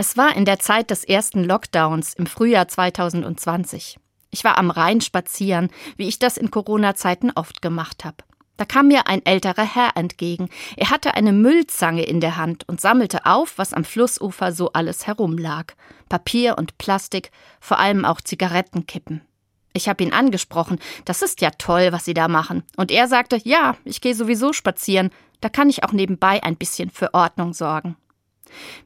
Es war in der Zeit des ersten Lockdowns im Frühjahr 2020. Ich war am Rhein spazieren, wie ich das in Corona-Zeiten oft gemacht habe. Da kam mir ein älterer Herr entgegen. Er hatte eine Müllzange in der Hand und sammelte auf, was am Flussufer so alles herumlag. Papier und Plastik, vor allem auch Zigarettenkippen. Ich habe ihn angesprochen. Das ist ja toll, was Sie da machen. Und er sagte, ja, ich gehe sowieso spazieren. Da kann ich auch nebenbei ein bisschen für Ordnung sorgen.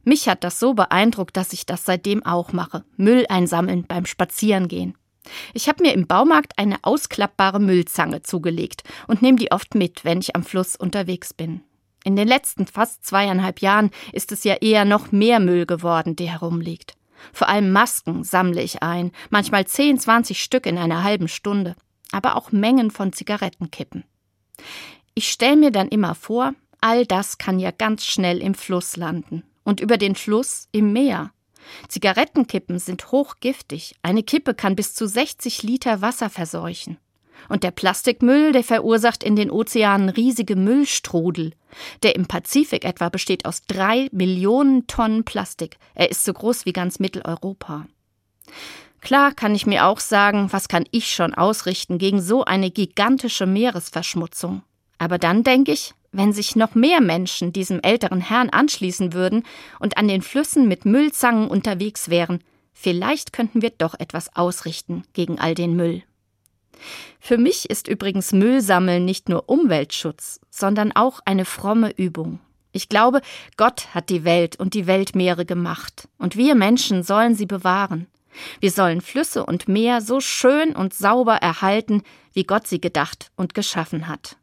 Mich hat das so beeindruckt, dass ich das seitdem auch mache. Müll einsammeln beim Spazierengehen. Ich habe mir im Baumarkt eine ausklappbare Müllzange zugelegt und nehme die oft mit, wenn ich am Fluss unterwegs bin. In den letzten fast zweieinhalb Jahren ist es ja eher noch mehr Müll geworden, der herumliegt. Vor allem Masken sammle ich ein, manchmal 10, 20 Stück in einer halben Stunde, aber auch Mengen von Zigarettenkippen. Ich stelle mir dann immer vor, all das kann ja ganz schnell im Fluss landen und über den Fluss im Meer. Zigarettenkippen sind hochgiftig. Eine Kippe kann bis zu 60 Liter Wasser verseuchen. Und der Plastikmüll, der verursacht in den Ozeanen riesige Müllstrudel. Der im Pazifik etwa besteht aus drei Millionen Tonnen Plastik. Er ist so groß wie ganz Mitteleuropa. Klar kann ich mir auch sagen, was kann ich schon ausrichten gegen so eine gigantische Meeresverschmutzung. Aber dann denke ich, wenn sich noch mehr Menschen diesem älteren Herrn anschließen würden und an den Flüssen mit Müllzangen unterwegs wären, vielleicht könnten wir doch etwas ausrichten gegen all den Müll. Für mich ist übrigens Müllsammeln nicht nur Umweltschutz, sondern auch eine fromme Übung. Ich glaube, Gott hat die Welt und die Weltmeere gemacht, und wir Menschen sollen sie bewahren. Wir sollen Flüsse und Meer so schön und sauber erhalten, wie Gott sie gedacht und geschaffen hat.